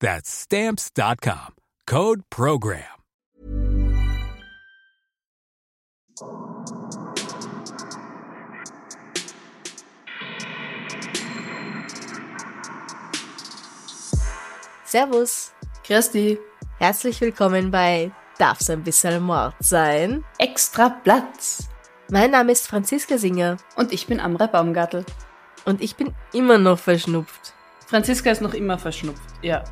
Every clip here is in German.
That's stamps.com. Code program. Servus. Christi. Herzlich willkommen bei Darf's ein bisschen Mord sein? Extra Platz. Mein Name ist Franziska Singer. Und ich bin Amre Baumgartel. Und ich bin immer noch verschnupft. Franziska ist noch immer verschnupft, ja.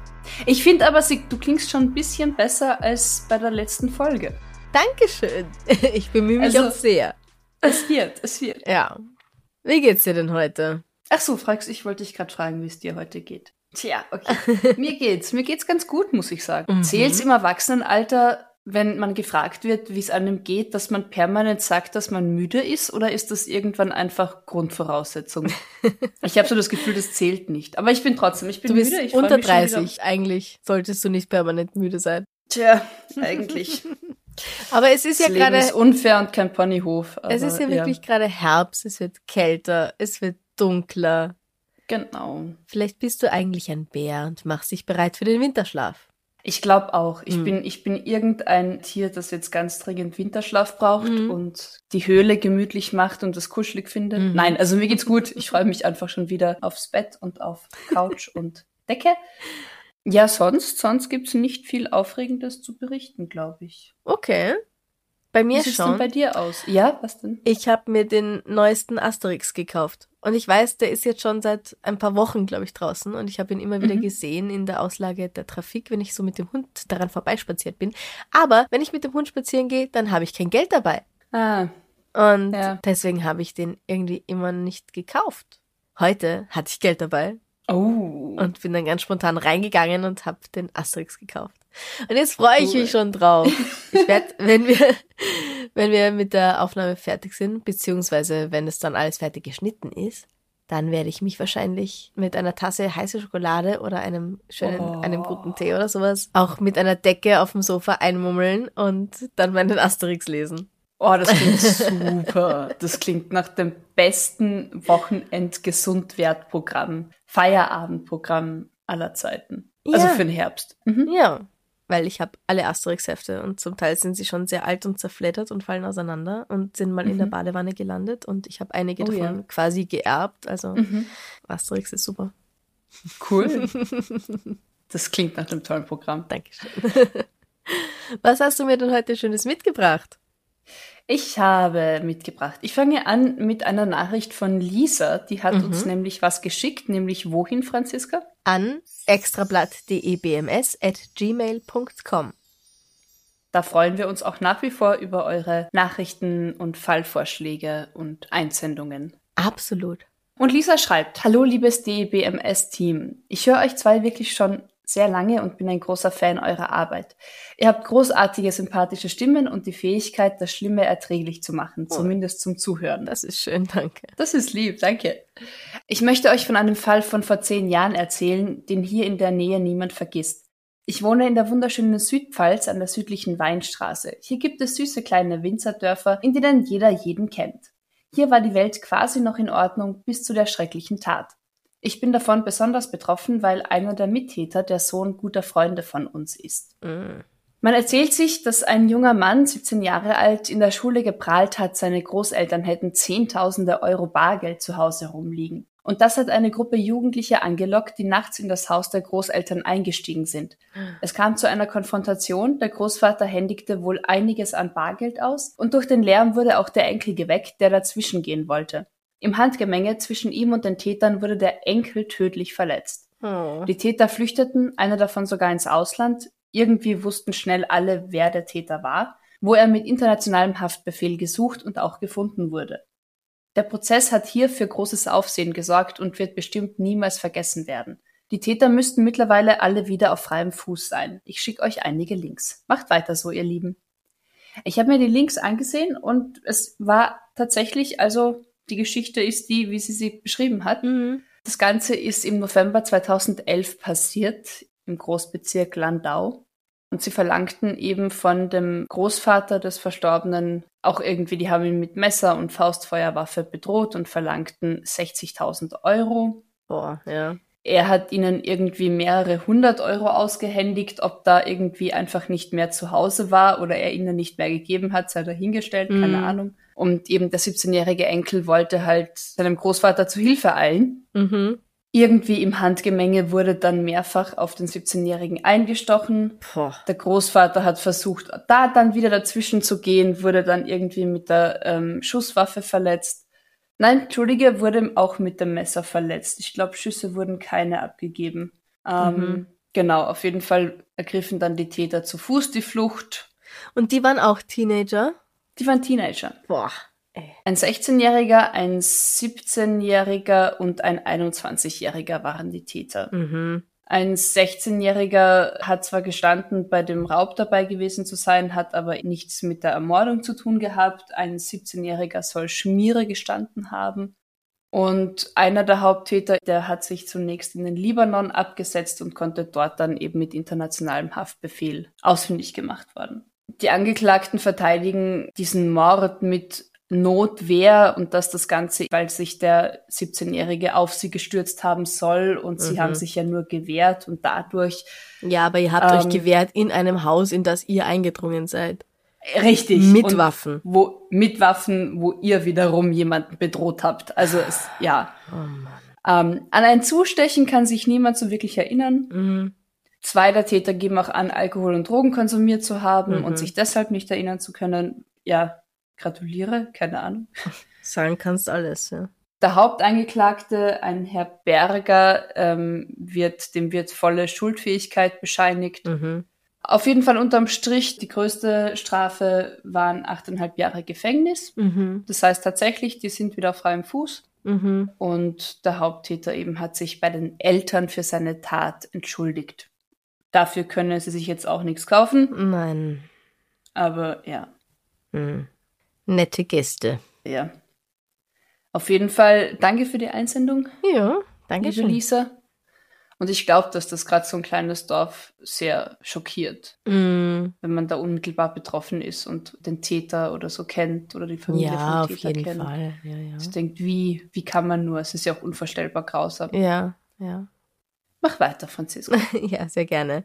Ich finde aber, du klingst schon ein bisschen besser als bei der letzten Folge. Dankeschön. Ich bemühe mich Also- auch sehr. Es wird, es wird. Ja. Wie geht's dir denn heute? Ach so, fragst ich wollte dich gerade fragen, wie es dir heute geht. Tja, okay. mir geht's, mir geht's ganz gut, muss ich sagen. Mhm. Zählt's im Erwachsenenalter, wenn man gefragt wird, wie es einem geht, dass man permanent sagt, dass man müde ist, oder ist das irgendwann einfach Grundvoraussetzung? ich habe so das Gefühl, das zählt nicht. Aber ich bin trotzdem, ich bin Du bist müde. Ich unter mich schon wieder. 30. Eigentlich solltest du nicht permanent müde sein. Tja, eigentlich. Aber es ist das ja gerade, ist unfair und kein Ponyhof. es ist ja wirklich gerade Herbst, es wird kälter, es wird dunkler. Genau. Vielleicht bist du eigentlich ein Bär und machst dich bereit für den Winterschlaf. Ich glaube auch. Ich, Hm. bin, ich bin irgendein Tier, das jetzt ganz dringend Winterschlaf braucht Mhm. und die Höhle gemütlich macht und das kuschelig findet. Mhm. Nein, also mir geht's gut. Ich freue mich einfach schon wieder aufs Bett und auf Couch und Decke. Ja, sonst, sonst gibt's nicht viel Aufregendes zu berichten, glaube ich. Okay. Bei Wie mir sieht's denn schon. bei dir aus? Ja, was denn? Ich habe mir den neuesten Asterix gekauft. Und ich weiß, der ist jetzt schon seit ein paar Wochen, glaube ich, draußen. Und ich habe ihn immer wieder Mhm. gesehen in der Auslage der Trafik, wenn ich so mit dem Hund daran vorbeispaziert bin. Aber wenn ich mit dem Hund spazieren gehe, dann habe ich kein Geld dabei. Ah, Und Ja. deswegen habe ich den irgendwie immer nicht gekauft. Heute hatte ich Geld dabei oh. und bin dann ganz spontan reingegangen und habe den Asterix gekauft. Und jetzt freue ich Cool. mich schon drauf. Ich werde, wenn wir, wenn wir mit der Aufnahme fertig sind, beziehungsweise wenn es dann alles fertig geschnitten ist, dann werde ich mich wahrscheinlich mit einer Tasse heiße Schokolade oder einem schönen, Oh. einem guten Tee oder sowas auch mit einer Decke auf dem Sofa einmummeln und dann meinen Asterix lesen. Oh, das klingt super. Das klingt nach dem besten Wochenend-Gesundwertprogramm, Feierabendprogramm aller Zeiten. Also Ja. für den Herbst. Mhm. Ja, weil ich habe alle Asterix-Hefte und zum Teil sind sie schon sehr alt und zerfleddert und fallen auseinander und sind mal in der Mhm. Badewanne gelandet und ich habe einige Oh davon ja. quasi geerbt. Also Mhm. Asterix ist super. Cool. Das klingt nach einem tollen Programm. Dankeschön. Was hast du mir denn heute Schönes mitgebracht? Ich habe mitgebracht. Ich fange an mit einer Nachricht von Lisa. Die hat Mhm. uns nämlich was geschickt, nämlich wohin, Franziska? An extrablatt.debms at Da freuen wir uns auch nach wie vor über eure Nachrichten und Fallvorschläge und Einsendungen. Absolut. Und Lisa schreibt, Hallo liebes DEBMS-Team. Ich höre euch zwei wirklich schon sehr lange und bin ein großer Fan eurer Arbeit. Ihr habt großartige, sympathische Stimmen und die Fähigkeit, das Schlimme erträglich zu machen, Oh. zumindest zum Zuhören. Das ist schön, danke. Das ist lieb, danke. Ich möchte euch von einem Fall von vor zehn Jahren erzählen, den hier in der Nähe niemand vergisst. Ich wohne in der wunderschönen Südpfalz an der südlichen Weinstraße. Hier gibt es süße kleine Winzerdörfer, in denen jeder jeden kennt. Hier war die Welt quasi noch in Ordnung bis zu der schrecklichen Tat. Ich bin davon besonders betroffen, weil einer der Mittäter der Sohn guter Freunde von uns ist. Mm. Man erzählt sich, dass ein junger Mann, 17 Jahre alt, in der Schule geprahlt hat, seine Großeltern hätten Zehntausende Euro Bargeld zu Hause rumliegen. Und das hat eine Gruppe Jugendlicher angelockt, die nachts in das Haus der Großeltern eingestiegen sind. Es kam zu einer Konfrontation, der Großvater händigte wohl einiges an Bargeld aus und durch den Lärm wurde auch der Enkel geweckt, der dazwischen gehen wollte. Im Handgemenge zwischen ihm und den Tätern wurde der Enkel tödlich verletzt. Oh. Die Täter flüchteten, einer davon sogar ins Ausland. Irgendwie wussten schnell alle, wer der Täter war, wo er mit internationalem Haftbefehl gesucht und auch gefunden wurde. Der Prozess hat hier für großes Aufsehen gesorgt und wird bestimmt niemals vergessen werden. Die Täter müssten mittlerweile alle wieder auf freiem Fuß sein. Ich schicke euch einige Links. Macht weiter so, ihr Lieben. Ich habe mir die Links angesehen und es war tatsächlich, also die Geschichte ist die, wie sie sie beschrieben hat. Mhm. Das Ganze ist im November 2011 passiert im Großbezirk Landau. Und sie verlangten eben von dem Großvater des Verstorbenen auch irgendwie, die haben ihn mit Messer und Faustfeuerwaffe bedroht und verlangten 60.000 Euro. Boah, ja. Er hat ihnen irgendwie mehrere hundert Euro ausgehändigt, ob da irgendwie einfach nicht mehr zu Hause war oder er ihnen nicht mehr gegeben hat, sei dahingestellt, keine Mhm. Ahnung. Und eben der 17-jährige Enkel wollte halt seinem Großvater zu Hilfe eilen. Mhm. Irgendwie im Handgemenge wurde dann mehrfach auf den 17-jährigen eingestochen. Boah. Der Großvater hat versucht, da dann wieder dazwischen zu gehen, wurde dann irgendwie mit der ähm, Schusswaffe verletzt. Nein, Entschuldige, wurde auch mit dem Messer verletzt. Ich glaube, Schüsse wurden keine abgegeben. Ähm, Mhm. Genau, auf jeden Fall ergriffen dann die Täter zu Fuß die Flucht. Und die waren auch Teenager? Die waren Teenager. Boah. Ey. Ein 16-Jähriger, ein 17-Jähriger und ein 21-Jähriger waren die Täter. Mhm. Ein 16-Jähriger hat zwar gestanden, bei dem Raub dabei gewesen zu sein, hat aber nichts mit der Ermordung zu tun gehabt. Ein 17-Jähriger soll Schmiere gestanden haben. Und einer der Haupttäter, der hat sich zunächst in den Libanon abgesetzt und konnte dort dann eben mit internationalem Haftbefehl ausfindig gemacht werden. Die Angeklagten verteidigen diesen Mord mit Notwehr und dass das Ganze, weil sich der 17-Jährige auf sie gestürzt haben soll und sie Mhm. haben sich ja nur gewehrt und dadurch Ja, aber ihr habt Ähm, euch gewehrt in einem Haus, in das ihr eingedrungen seid. richtig Mit und Waffen. wo mit Waffen, wo ihr wiederum jemanden bedroht habt. Also es, ja. Oh. Ähm, an ein Zustechen kann sich niemand so wirklich erinnern. Mhm. Zwei der Täter geben auch an, Alkohol und Drogen konsumiert zu haben Mhm. und sich deshalb nicht erinnern zu können. Ja, gratuliere, keine Ahnung. Sagen kannst alles, ja. Der Hauptangeklagte, ein Herr Berger, ähm, wird, dem wird volle Schuldfähigkeit bescheinigt. Mhm. Auf jeden Fall unterm Strich, die größte Strafe waren achteinhalb Jahre Gefängnis. Mhm. Das heißt tatsächlich, die sind wieder auf freiem Fuß. Mhm. Und der Haupttäter eben hat sich bei den Eltern für seine Tat entschuldigt. Dafür können sie sich jetzt auch nichts kaufen, Nein. aber ja, Mhm. Nette Gäste. ja. Auf jeden Fall danke für die Einsendung, Ja, danke liebe schön. Lisa. Und ich glaube, dass das gerade so ein kleines Dorf sehr schockiert, Mhm. wenn man da unmittelbar betroffen ist und den Täter oder so kennt oder die Familie Ja, vom auf Täter jeden kennt. Fall. Ja, ja. Ich denkt, wie, wie kann man nur? Es ist ja auch unvorstellbar grausam. Ja, ja. Mach weiter, Franziska. ja, sehr gerne.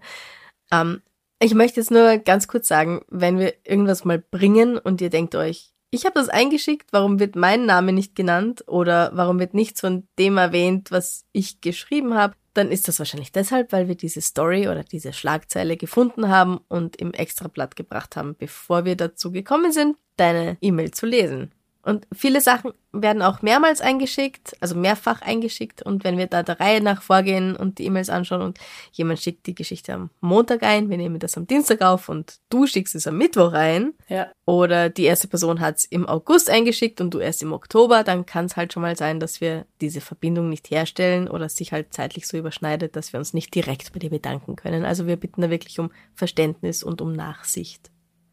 Ähm, ich möchte jetzt nur ganz kurz sagen, wenn wir irgendwas mal bringen und ihr denkt euch, ich habe das eingeschickt, warum wird mein Name nicht genannt oder warum wird nichts von dem erwähnt, was ich geschrieben habe, dann ist das wahrscheinlich deshalb, weil wir diese Story oder diese Schlagzeile gefunden haben und im Extrablatt gebracht haben, bevor wir dazu gekommen sind, deine E-Mail zu lesen. Und viele Sachen werden auch mehrmals eingeschickt, also mehrfach eingeschickt. Und wenn wir da der Reihe nach vorgehen und die E-Mails anschauen und jemand schickt die Geschichte am Montag ein, wir nehmen das am Dienstag auf und du schickst es am Mittwoch ein, Ja, oder die erste Person hat es im August eingeschickt und du erst im Oktober, dann kann es halt schon mal sein, dass wir diese Verbindung nicht herstellen oder sich halt zeitlich so überschneidet, dass wir uns nicht direkt bei dir bedanken können. Also wir bitten da wirklich um Verständnis und um Nachsicht.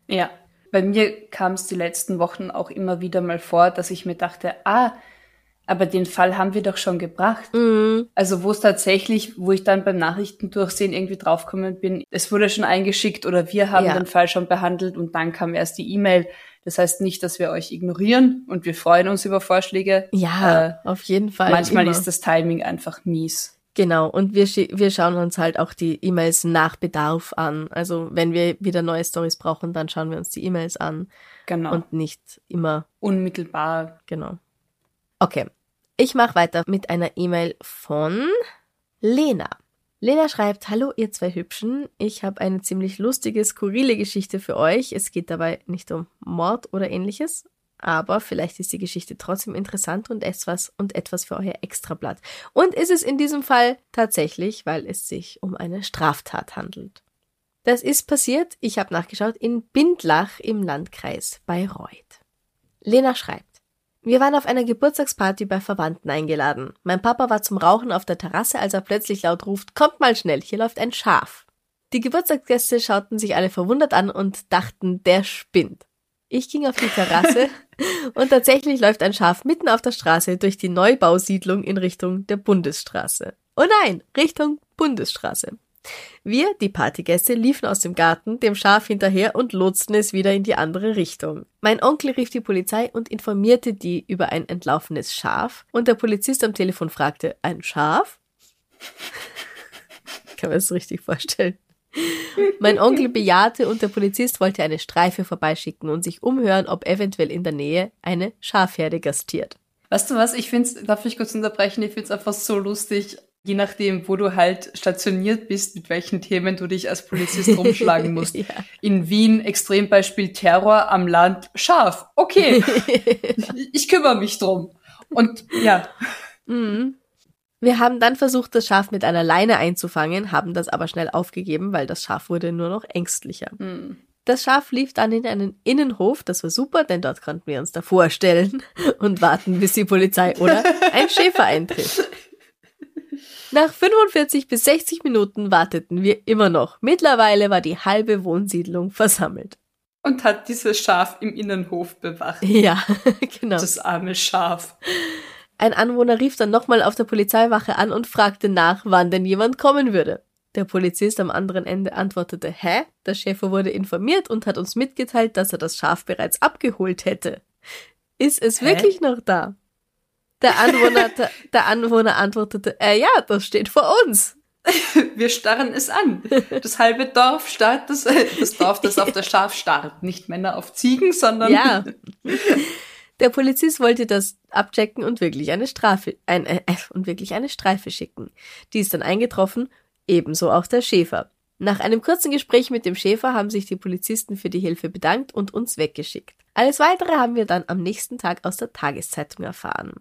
Ja, bei mir kam es die letzten Wochen auch immer wieder mal vor, dass ich mir dachte, ah, aber den Fall haben wir doch schon gebracht. Mhm. Also wo es tatsächlich, wo ich dann beim Nachrichtendurchsehen irgendwie draufgekommen bin, es wurde schon eingeschickt oder wir haben Ja. den Fall schon behandelt und dann kam erst die E-Mail. Das heißt nicht, dass wir euch ignorieren und wir freuen uns über Vorschläge. Ja, Äh, auf jeden Fall. Manchmal immer. ist das Timing einfach mies. Genau, und wir, wir schauen uns halt auch die E-Mails nach Bedarf an. Also wenn wir wieder neue Stories brauchen, dann schauen wir uns die E-Mails an Genau. und nicht immer unmittelbar. Genau. Okay. Ich mache weiter mit einer E-Mail von Lena. Lena schreibt, hallo ihr zwei Hübschen, ich habe eine ziemlich lustige, skurrile Geschichte für euch. Es geht dabei nicht um Mord oder ähnliches, aber vielleicht ist die Geschichte trotzdem interessant und etwas und etwas für euer Extrablatt. Und ist es in diesem Fall tatsächlich, weil es sich um eine Straftat handelt. Das ist passiert, ich habe nachgeschaut, in Bindlach im Landkreis Bayreuth. Lena schreibt, wir waren auf einer Geburtstagsparty bei Verwandten eingeladen. Mein Papa war zum Rauchen auf der Terrasse, als er plötzlich laut ruft, kommt mal schnell, hier läuft ein Schaf. Die Geburtstagsgäste schauten sich alle verwundert an und dachten, der spinnt. Ich ging auf die Terrasse und tatsächlich läuft ein Schaf mitten auf der Straße durch die Neubausiedlung in Richtung der Bundesstraße. Oh nein, Richtung Bundesstraße. Wir, die Partygäste, liefen aus dem Garten dem Schaf hinterher und lotsten es wieder in die andere Richtung. Mein Onkel rief die Polizei und informierte die über ein entlaufenes Schaf und der Polizist am Telefon fragte, ein Schaf? Kann man das richtig vorstellen? Mein Onkel bejahte und der Polizist wollte eine Streife vorbeischicken und sich umhören, ob eventuell in der Nähe eine Schafherde gastiert. Weißt du was? Ich finde es, darf ich kurz unterbrechen? Ich finde es einfach so lustig, je nachdem, wo du halt stationiert bist, mit welchen Themen du dich als Polizist rumschlagen musst. ja. In Wien Extrembeispiel Terror am Land scharf. Okay, ich kümmere mich drum. Und ja. Mhm. Wir haben dann versucht, das Schaf mit einer Leine einzufangen, haben das aber schnell aufgegeben, weil das Schaf wurde nur noch ängstlicher. Mhm. Das Schaf lief dann in einen Innenhof, das war super, denn dort konnten wir uns davor stellen und warten, bis die Polizei oder ein Schäfer eintritt. Nach 45 bis 60 Minuten warteten wir immer noch. Mittlerweile war die halbe Wohnsiedlung versammelt. Und hat dieses Schaf im Innenhof bewacht. Ja, genau. Das arme Schaf. Ein Anwohner rief dann nochmal auf der Polizeiwache an und fragte nach, wann denn jemand kommen würde. Der Polizist am anderen Ende antwortete, hä? Der Schäfer wurde informiert und hat uns mitgeteilt, dass er das Schaf bereits abgeholt hätte. Ist es hä? wirklich noch da? Der Anwohner, der Anwohner antwortete, äh, ja, das steht vor uns. Wir starren es an. Das halbe Dorf starrt, das, das Dorf, das auf das Schaf starrt. Nicht Männer auf Ziegen, sondern. Ja. Der Polizist wollte das abchecken und wirklich eine Strafe, ein, äh, und wirklich eine Streife schicken. Die ist dann eingetroffen, ebenso auch der Schäfer. Nach einem kurzen Gespräch mit dem Schäfer haben sich die Polizisten für die Hilfe bedankt und uns weggeschickt. Alles weitere haben wir dann am nächsten Tag aus der Tageszeitung erfahren.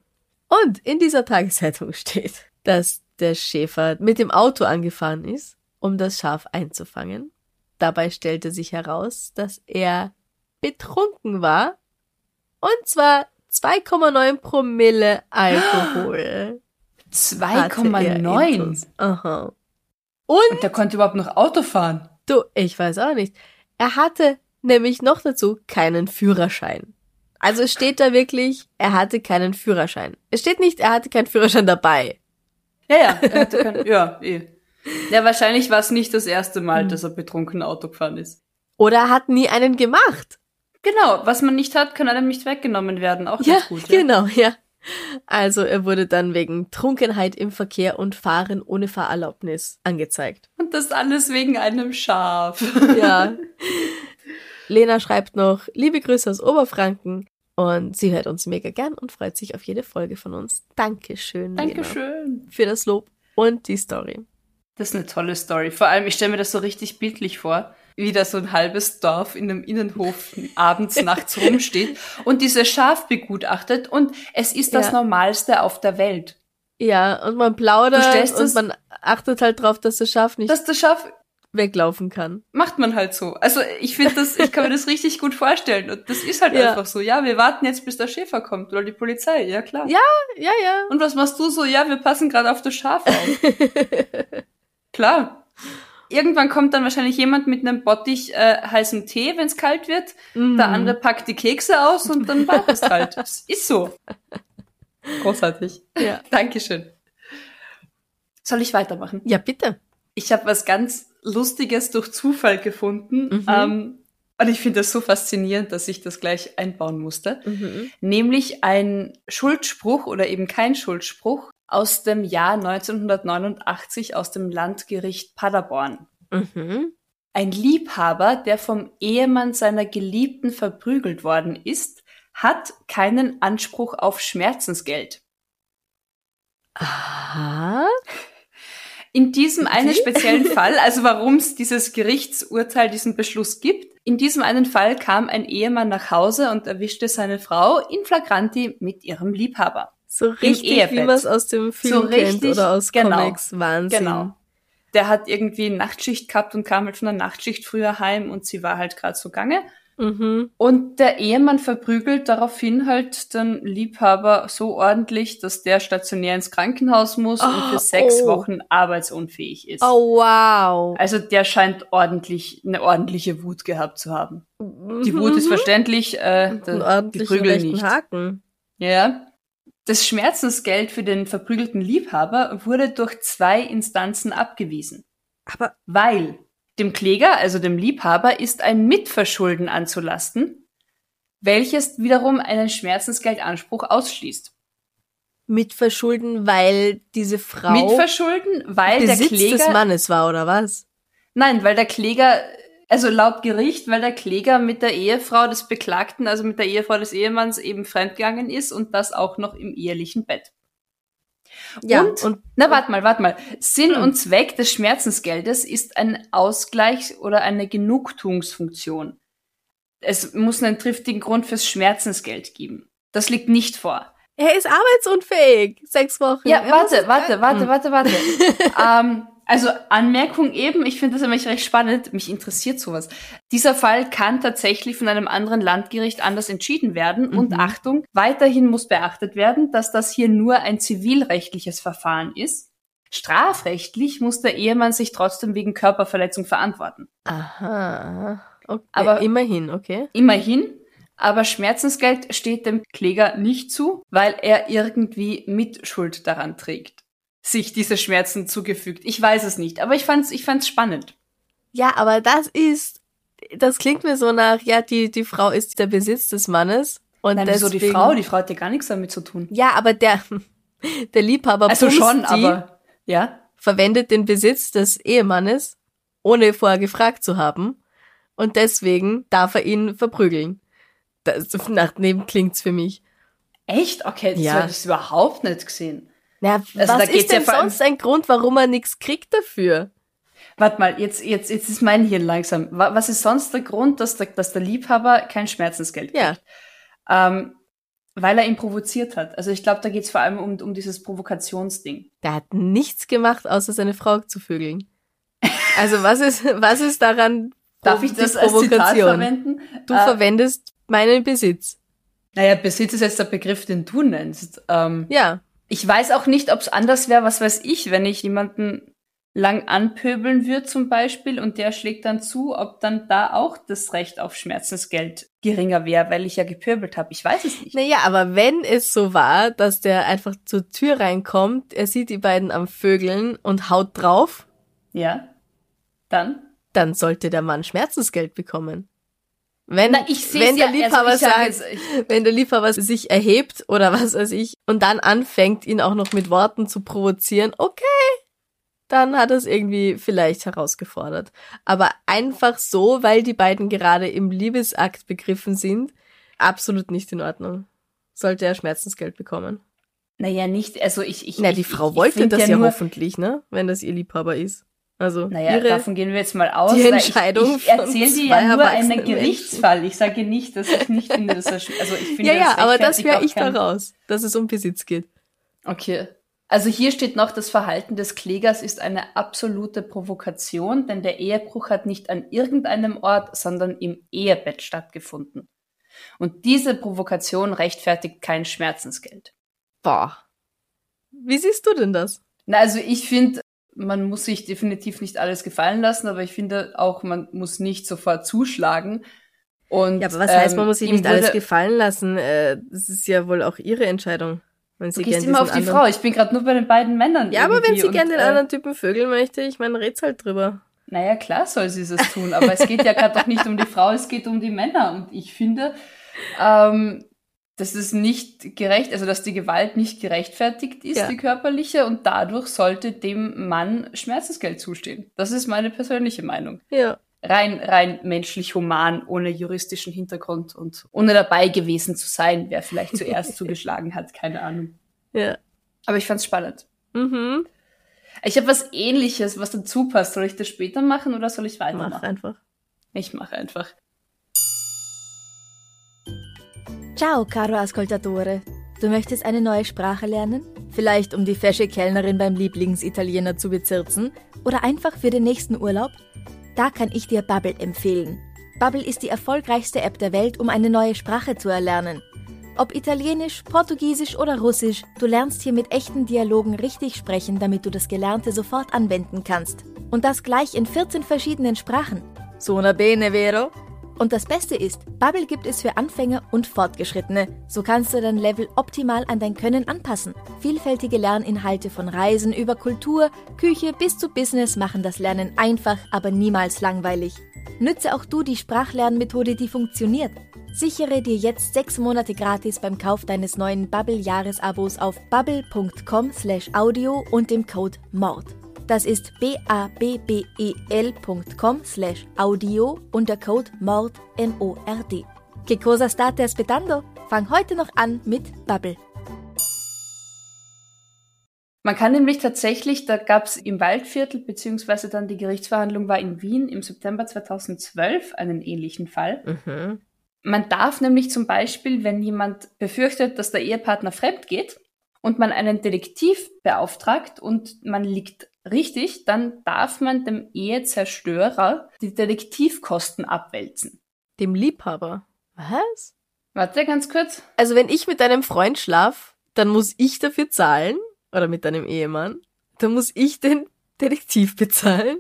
Und in dieser Tageszeitung steht, dass der Schäfer mit dem Auto angefahren ist, um das Schaf einzufangen. Dabei stellte sich heraus, dass er betrunken war. Und zwar 2,9 Promille Alkohol. 2,9? Aha. Und, Und der konnte überhaupt noch Auto fahren. Du, ich weiß auch nicht. Er hatte nämlich noch dazu keinen Führerschein. Also es steht da wirklich, er hatte keinen Führerschein. Es steht nicht, er hatte keinen Führerschein dabei. Ja, ja, er hatte keinen, ja, eh. Ja, wahrscheinlich war es nicht das erste Mal, hm. dass er betrunken Auto gefahren ist. Oder er hat nie einen gemacht. Genau, was man nicht hat, kann einem nicht weggenommen werden. Auch ja, gut. Ja, genau, ja. Also er wurde dann wegen Trunkenheit im Verkehr und Fahren ohne Fahrerlaubnis angezeigt. Und das alles wegen einem Schaf. Ja. Lena schreibt noch, liebe Grüße aus Oberfranken. Und sie hört uns mega gern und freut sich auf jede Folge von uns. Dankeschön. Dankeschön. Lena, für das Lob und die Story. Das ist eine tolle Story. Vor allem, ich stelle mir das so richtig bildlich vor, wie da so ein halbes Dorf in einem Innenhof abends, nachts rumsteht und dieses Schaf begutachtet und es ist das ja. Normalste auf der Welt. Ja, und man plaudert und man achtet halt drauf, dass das Schaf nicht. Dass das Schaf weglaufen kann. Macht man halt so. Also ich finde das, ich kann mir das richtig gut vorstellen. Und das ist halt ja. einfach so. Ja, wir warten jetzt, bis der Schäfer kommt oder die Polizei. Ja, klar. Ja, ja, ja. Und was machst du so? Ja, wir passen gerade auf das Schaf auf. klar. Irgendwann kommt dann wahrscheinlich jemand mit einem Bottich äh, heißem Tee, wenn es kalt wird. Mm. Der andere packt die Kekse aus und dann wartest halt. Das ist so. Großartig. Ja. Dankeschön. Soll ich weitermachen? Ja, bitte. Ich habe was ganz Lustiges durch Zufall gefunden. Mhm. Ähm, und ich finde das so faszinierend, dass ich das gleich einbauen musste. Mhm. Nämlich ein Schuldspruch oder eben kein Schuldspruch aus dem Jahr 1989 aus dem Landgericht Paderborn. Mhm. Ein Liebhaber, der vom Ehemann seiner Geliebten verprügelt worden ist, hat keinen Anspruch auf Schmerzensgeld. Aha. In diesem einen speziellen Fall, also warum es dieses Gerichtsurteil, diesen Beschluss gibt, in diesem einen Fall kam ein Ehemann nach Hause und erwischte seine Frau in flagranti mit ihrem Liebhaber. So richtig, wie man es aus dem Film So kennt richtig, oder aus genau, Comics. Wahnsinn. Genau. Der hat irgendwie Nachtschicht gehabt und kam halt von der Nachtschicht früher heim und sie war halt gerade so gange. Mhm. Und der Ehemann verprügelt daraufhin halt den Liebhaber so ordentlich, dass der stationär ins Krankenhaus muss und Ah, für sechs oh. Wochen arbeitsunfähig ist. Oh, wow. Also der scheint ordentlich, eine ordentliche Wut gehabt zu haben. Die Wut ist verständlich, äh, der, die Prügel nicht. Haken. Ja. Das Schmerzensgeld für den verprügelten Liebhaber wurde durch zwei Instanzen abgewiesen. Aber Weil dem Kläger, also dem Liebhaber, ist ein Mitverschulden anzulasten, welches wiederum einen Schmerzensgeldanspruch ausschließt. mit Verschulden, weil diese Frau Mitverschulden, weil der Besitz Kläger. des Mannes war, oder was? Nein, weil der Kläger, also laut Gericht, weil der Kläger mit der Ehefrau des Beklagten, also mit der Ehefrau des Ehemanns eben fremdgegangen ist und das auch noch im ehelichen Bett. Ja, und, und na, warte mal, warte mal. Sinn Hm. und Zweck des Schmerzensgeldes ist ein Ausgleich oder eine Genugtuungsfunktion. Es muss einen triftigen Grund fürs Schmerzensgeld geben. Das liegt nicht vor. er ist arbeitsunfähig. Sechs Wochen. Ja, warte, warte, warte, Hm. warte, warte. ähm, also Anmerkung eben, ich finde das nämlich recht spannend, mich interessiert sowas. Dieser Fall kann tatsächlich von einem anderen Landgericht anders entschieden werden und Mhm. Achtung, weiterhin muss beachtet werden, dass das hier nur ein zivilrechtliches Verfahren ist. Strafrechtlich muss der Ehemann sich trotzdem wegen Körperverletzung verantworten. Aha. Okay. Aber- immerhin, okay. Immerhin, aber Schmerzensgeld steht dem Kläger nicht zu, weil er irgendwie Mitschuld daran trägt, sich diese Schmerzen zugefügt. Ich weiß es nicht, aber ich fand's, ich fand's spannend. Ja, aber das ist, das klingt mir so nach, ja, die, die Frau ist der Besitz des Mannes. Und Nein, wieso die deswegen- Frau? Die Frau hat ja gar nichts damit zu tun. Ja, aber der, der Liebhaber Also schon, die, aber ja. verwendet den Besitz des Ehemannes, ohne vorher gefragt zu haben. Und deswegen darf er ihn verprügeln. Das, nach dem klingt's für mich. Echt? Okay, das Ja. habe ich überhaupt nicht gesehen. Na, Also was ist ja denn allem- sonst ein Grund, warum er nichts kriegt dafür? Warte mal, jetzt, jetzt, jetzt ist mein Hirn langsam. Wa- Was ist sonst der Grund, dass der, dass der Liebhaber kein Schmerzensgeld kriegt? Ja. Ähm, weil er ihn provoziert hat. Also ich glaube, da geht's vor allem um, um dieses Provokationsding. Der hat nichts gemacht, außer seine Frau zu vögeln. Also was ist, was ist daran Darf ich das als Zitat verwenden? Du Äh, verwendest meinen Besitz. Naja, Besitz ist jetzt der Begriff, den du nennst. Ähm, Ja. Ich weiß auch nicht, ob es anders wäre, was weiß ich, wenn ich jemanden lang anpöbeln würde zum Beispiel und der schlägt dann zu, ob dann da auch das Recht auf Schmerzensgeld geringer wäre, weil ich ja gepöbelt habe. Ich weiß es nicht. Naja, aber wenn es so war, dass der einfach zur Tür reinkommt, er sieht die beiden am Vögeln und haut drauf, Ja, dann? dann sollte der Mann Schmerzensgeld bekommen. Wenn, Na, wenn der ja- Liebhaber also ich sag sagt, wenn der Liebhaber sich erhebt oder was weiß ich und dann anfängt, ihn auch noch mit Worten zu provozieren, okay, dann hat er es irgendwie vielleicht herausgefordert. Aber einfach so, weil die beiden gerade im Liebesakt begriffen sind, absolut nicht in Ordnung. Sollte er Schmerzensgeld bekommen. Naja, nicht, also ich, ich. Na, ich, die Frau ich, wollte ich find das ja, nur, hoffentlich, ne? Wenn das ihr Liebhaber ist. Also Naja, davon gehen wir jetzt mal aus. die Entscheidung Ich, ich erzähle dir ja nur einen Gerichtsfall. Ich sage nicht, dass ich nicht finde, dass er, also ich finde, ja, ja, das aber das auch ich daraus, dass es um Besitz geht. Okay. Also hier steht noch, das Verhalten des Klägers ist eine absolute Provokation, denn der Ehebruch hat nicht an irgendeinem Ort, sondern im Ehebett stattgefunden. Und diese Provokation rechtfertigt kein Schmerzensgeld. Boah. Wie siehst du denn das? Na, also ich finde, man muss sich definitiv nicht alles gefallen lassen, aber ich finde auch, man muss nicht sofort zuschlagen. Und, Ja, aber was heißt, man ähm, muss sich ihm nicht alles gefallen lassen? Äh, das ist ja wohl auch ihre Entscheidung. Wenn sie Du gehst immer auf die anderen- Frau. Ich bin gerade nur bei den beiden Männern. Ja, aber wenn sie gern und, den äh, anderen Typen vögeln möchte, ich meine, red's halt drüber. Naja, klar soll sie es tun, aber es geht ja gerade doch nicht um die Frau, es geht um die Männer. Und ich finde, ähm, dass es nicht gerecht, also dass die Gewalt nicht gerechtfertigt ist, Ja. die körperliche, und dadurch sollte dem Mann Schmerzensgeld zustehen. Das ist meine persönliche Meinung. Ja. Rein, rein menschlich human, ohne juristischen Hintergrund und ohne dabei gewesen zu sein, wer vielleicht zuerst zugeschlagen hat, keine Ahnung. Ja. Aber ich fand's spannend. Mhm. Ich habe was ähnliches, was dazu passt. Soll ich das später machen oder soll ich weitermachen? Mach einfach. Ich mache einfach. Ciao, caro ascoltatore. Du möchtest eine neue Sprache lernen? Vielleicht um die fesche Kellnerin beim Lieblingsitaliener zu bezirzen? Oder einfach für den nächsten Urlaub? Da kann ich dir Bubble empfehlen. Bubble ist die erfolgreichste App der Welt, um eine neue Sprache zu erlernen. Ob Italienisch, Portugiesisch oder Russisch, du lernst hier mit echten Dialogen richtig sprechen, damit du das Gelernte sofort anwenden kannst. Und das gleich in 14 verschiedenen Sprachen. Sona bene, vero? Und das Beste ist, Bubble gibt es für Anfänger und Fortgeschrittene. So kannst du dein Level optimal an dein Können anpassen. Vielfältige Lerninhalte von Reisen über Kultur, Küche bis zu Business machen das Lernen einfach, aber niemals langweilig. Nütze auch du die Sprachlernmethode, die funktioniert. Sichere dir jetzt sechs Monate gratis beim Kauf deines neuen Bubble-Jahresabos auf bubble.com slash audio und dem Code MORD. Das ist b-a-b-b-e-l.com slash audio und der Code MORD M-O-R-D. Que cosa state aspettando? Fang heute noch an mit Bubble. Man kann nämlich tatsächlich, da gab es im Waldviertel, beziehungsweise dann die Gerichtsverhandlung war in Wien im September 2012 einen ähnlichen Fall. Mhm. Man darf nämlich zum Beispiel, wenn jemand befürchtet, dass der Ehepartner fremd geht und man einen Detektiv beauftragt und man liegt richtig, dann darf man dem Ehezerstörer die Detektivkosten abwälzen. Dem Liebhaber. Was? Warte ganz kurz. Also wenn ich mit deinem Freund schlaf, dann muss ich dafür zahlen? Oder mit deinem Ehemann? Dann muss ich den Detektiv bezahlen?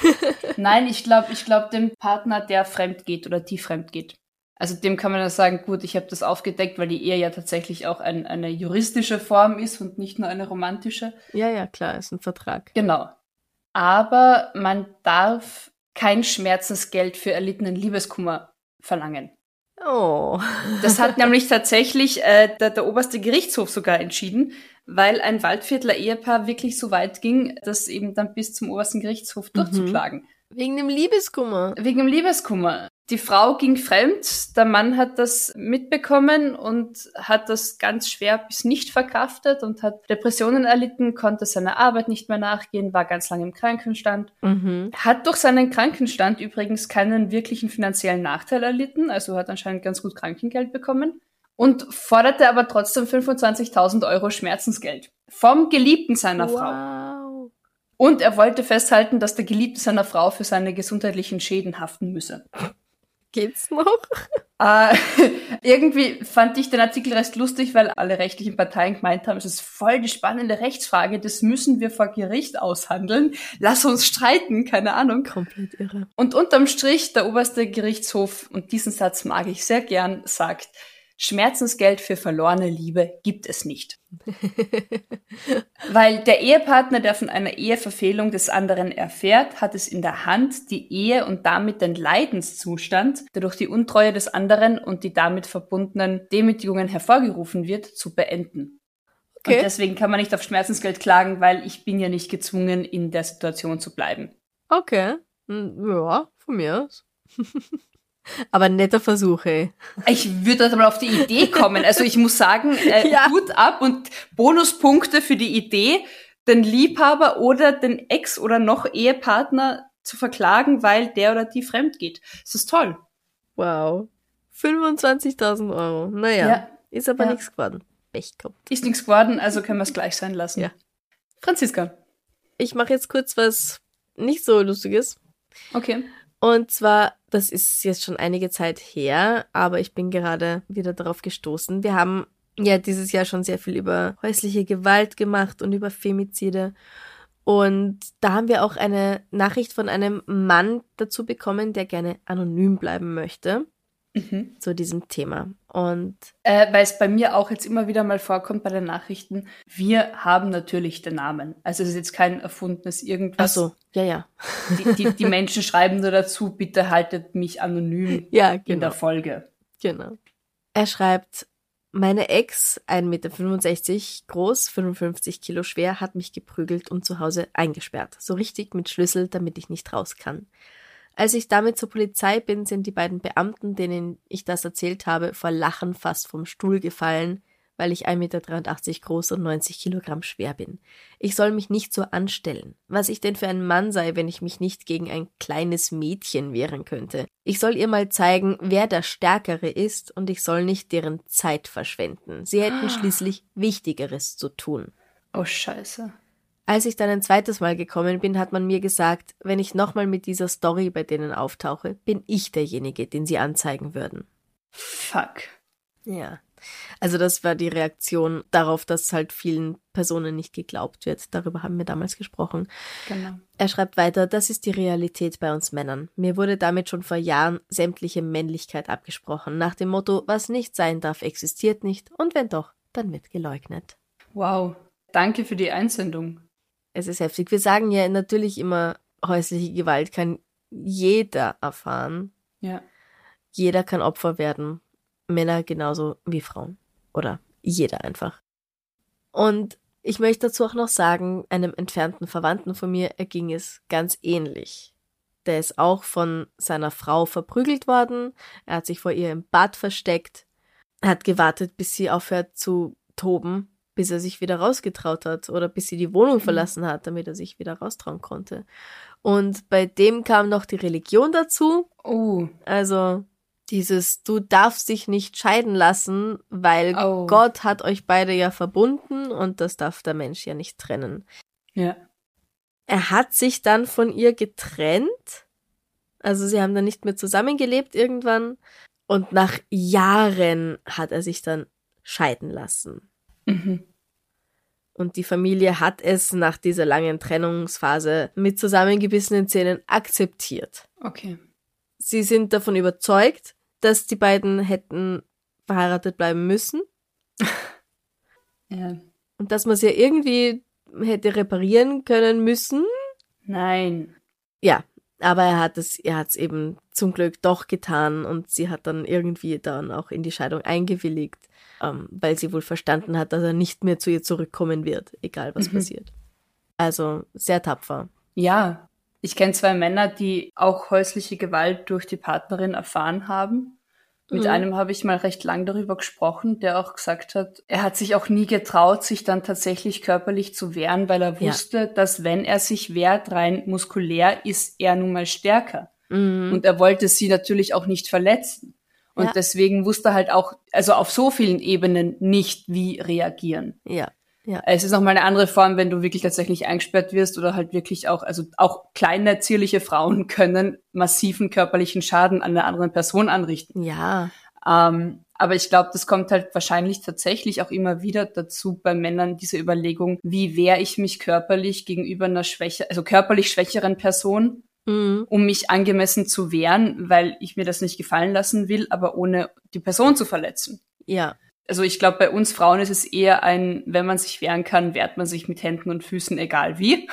Nein, ich glaube, ich glaube dem Partner, der fremd geht oder die fremd geht. Also dem kann man dann sagen, gut, ich habe das aufgedeckt, weil die Ehe ja tatsächlich auch ein, eine juristische Form ist und nicht nur eine romantische. Ja, ja, klar, ist ein Vertrag. Genau. Aber man darf kein Schmerzensgeld für erlittenen Liebeskummer verlangen. Oh. Das hat nämlich tatsächlich äh, der, der oberste Gerichtshof sogar entschieden, weil ein Waldviertler Ehepaar wirklich so weit ging, das eben dann bis zum obersten Gerichtshof durchzuklagen. Wegen dem Liebeskummer. Wegen dem Liebeskummer. Die Frau ging fremd, der Mann hat das mitbekommen und hat das ganz schwer bis nicht verkraftet und hat Depressionen erlitten, konnte seiner Arbeit nicht mehr nachgehen, war ganz lange im Krankenstand. Mhm. Hat durch seinen Krankenstand übrigens keinen wirklichen finanziellen Nachteil erlitten, also hat anscheinend ganz gut Krankengeld bekommen und forderte aber trotzdem 25.000 Euro Schmerzensgeld vom Geliebten seiner Frau. Wow. Und er wollte festhalten, dass der Geliebte seiner Frau für seine gesundheitlichen Schäden haften müsse. Geht's noch? Äh, irgendwie fand ich den Artikel recht lustig, weil alle rechtlichen Parteien gemeint haben, es ist voll die spannende Rechtsfrage, das müssen wir vor Gericht aushandeln. Lass uns streiten, keine Ahnung. Komplett irre. Und unterm Strich, der oberste Gerichtshof, und diesen Satz mag ich sehr gern, sagt, Schmerzensgeld für verlorene Liebe gibt es nicht. Weil der Ehepartner, der von einer Eheverfehlung des anderen erfährt, hat es in der Hand, die Ehe und damit den Leidenszustand, der durch die Untreue des anderen und die damit verbundenen Demütigungen hervorgerufen wird, zu beenden. Okay. Und deswegen kann man nicht auf Schmerzensgeld klagen, weil ich bin ja nicht gezwungen, in der Situation zu bleiben. Okay. Hm, Ja, von mir aus. Aber netter Versuch, ey. Ich würde da mal auf die Idee kommen. Also ich muss sagen, äh, Ja. Hut ab und Bonuspunkte für die Idee, den Liebhaber oder den Ex- oder noch Ehepartner zu verklagen, weil der oder die fremd geht. Das ist toll. Wow. 25.000 Euro. Naja, Ja. ist aber Ja. nichts geworden. Pech gehabt. Ist nichts geworden, also können wir es gleich sein lassen. Ja. Franziska. Ich mache jetzt kurz was nicht so Lustiges. Okay. Und zwar, das ist jetzt schon einige Zeit her, aber ich bin gerade wieder darauf gestoßen. Wir haben ja dieses Jahr schon sehr viel über häusliche Gewalt gemacht und über Femizide. Und da haben wir auch eine Nachricht von einem Mann dazu bekommen, der gerne anonym bleiben möchte Mhm. zu diesem Thema. Und Äh, weil es bei mir auch jetzt immer wieder mal vorkommt bei den Nachrichten, wir haben natürlich den Namen. Also es ist jetzt kein erfundenes ach irgendwas. so, ja, ja. Die, die, die Menschen schreiben nur dazu, bitte haltet mich anonym Ja, in genau. der Folge. Genau. Er schreibt, meine Ex, 1,65 Meter groß, 55 Kilo schwer, hat mich geprügelt und zu Hause eingesperrt. So richtig mit Schlüssel, damit ich nicht raus kann. Als ich damit zur Polizei bin, sind die beiden Beamten, denen ich das erzählt habe, vor Lachen fast vom Stuhl gefallen, weil ich 1,83 Meter groß und 90 Kilogramm schwer bin. Ich soll mich nicht so anstellen. Was ich denn für ein Mann sei, wenn ich mich nicht gegen ein kleines Mädchen wehren könnte. Ich soll ihr mal zeigen, wer der Stärkere ist, und ich soll nicht deren Zeit verschwenden. Sie hätten schließlich Wichtigeres zu tun. Oh Scheiße. Als ich dann ein zweites Mal gekommen bin, hat man mir gesagt, wenn ich nochmal mit dieser Story bei denen auftauche, bin ich derjenige, den sie anzeigen würden. Fuck. Ja. Also das war die Reaktion darauf, dass halt vielen Personen nicht geglaubt wird. Darüber haben wir damals gesprochen. Genau. Er schreibt weiter, das ist die Realität bei uns Männern. Mir wurde damit schon vor Jahren sämtliche Männlichkeit abgesprochen, nach dem Motto, was nicht sein darf, existiert nicht, und wenn doch, dann wird geleugnet. Wow. Danke für die Einsendung. Es ist heftig. Wir sagen ja natürlich immer, häusliche Gewalt kann jeder erfahren. Ja. Jeder kann Opfer werden. Männer genauso wie Frauen. Oder jeder einfach. Und ich möchte dazu auch noch sagen, einem entfernten Verwandten von mir erging es ganz ähnlich. Der ist auch von seiner Frau verprügelt worden. Er hat sich vor ihr im Bad versteckt. Er hat gewartet, bis sie aufhört zu toben, bis er sich wieder rausgetraut hat oder bis sie die Wohnung verlassen hat, damit er sich wieder raustrauen konnte. Und bei dem kam noch die Religion dazu. Oh. Also dieses, du darfst dich nicht scheiden lassen, weil Oh. Gott hat euch beide ja verbunden und das darf der Mensch ja nicht trennen. Ja. Er hat sich dann von ihr getrennt. Also sie haben dann nicht mehr zusammengelebt irgendwann. Und nach Jahren hat er sich dann scheiden lassen. Mhm. Und die Familie hat es nach dieser langen Trennungsphase mit zusammengebissenen Zähnen akzeptiert. Okay. Sie sind davon überzeugt, dass die beiden hätten verheiratet bleiben müssen Ja. und dass man sie ja irgendwie hätte reparieren können müssen. Nein. Ja, aber er hat es, er hat es eben zum Glück doch getan und sie hat dann irgendwie dann auch in die Scheidung eingewilligt, ähm, weil sie wohl verstanden hat, dass er nicht mehr zu ihr zurückkommen wird, egal was Mhm. passiert. Also sehr tapfer. Ja. Ich kenne zwei Männer, die auch häusliche Gewalt durch die Partnerin erfahren haben. Mit Mhm. einem habe ich mal recht lang darüber gesprochen, der auch gesagt hat, er hat sich auch nie getraut, sich dann tatsächlich körperlich zu wehren, weil er Ja. wusste, dass wenn er sich wehrt, rein muskulär, ist er nun mal stärker. Mhm. Und er wollte sie natürlich auch nicht verletzen. Und Ja. deswegen wusste halt auch, also auf so vielen Ebenen nicht, wie reagieren. ja, ja, Es ist nochmal eine andere Form, wenn du wirklich tatsächlich eingesperrt wirst oder halt wirklich auch, also auch kleine, zierliche Frauen können massiven körperlichen Schaden an einer anderen Person anrichten. ja, Ähm, aber ich glaube, das kommt halt wahrscheinlich tatsächlich auch immer wieder dazu bei Männern diese Überlegung, wie wehre ich mich körperlich gegenüber einer schwächer, also körperlich schwächeren Person, mhm. um mich angemessen zu wehren, weil ich mir das nicht gefallen lassen will, aber ohne die Person zu verletzen. ja, Also ich glaube, bei uns Frauen ist es eher ein, wenn man sich wehren kann, wehrt man sich mit Händen und Füßen, egal wie.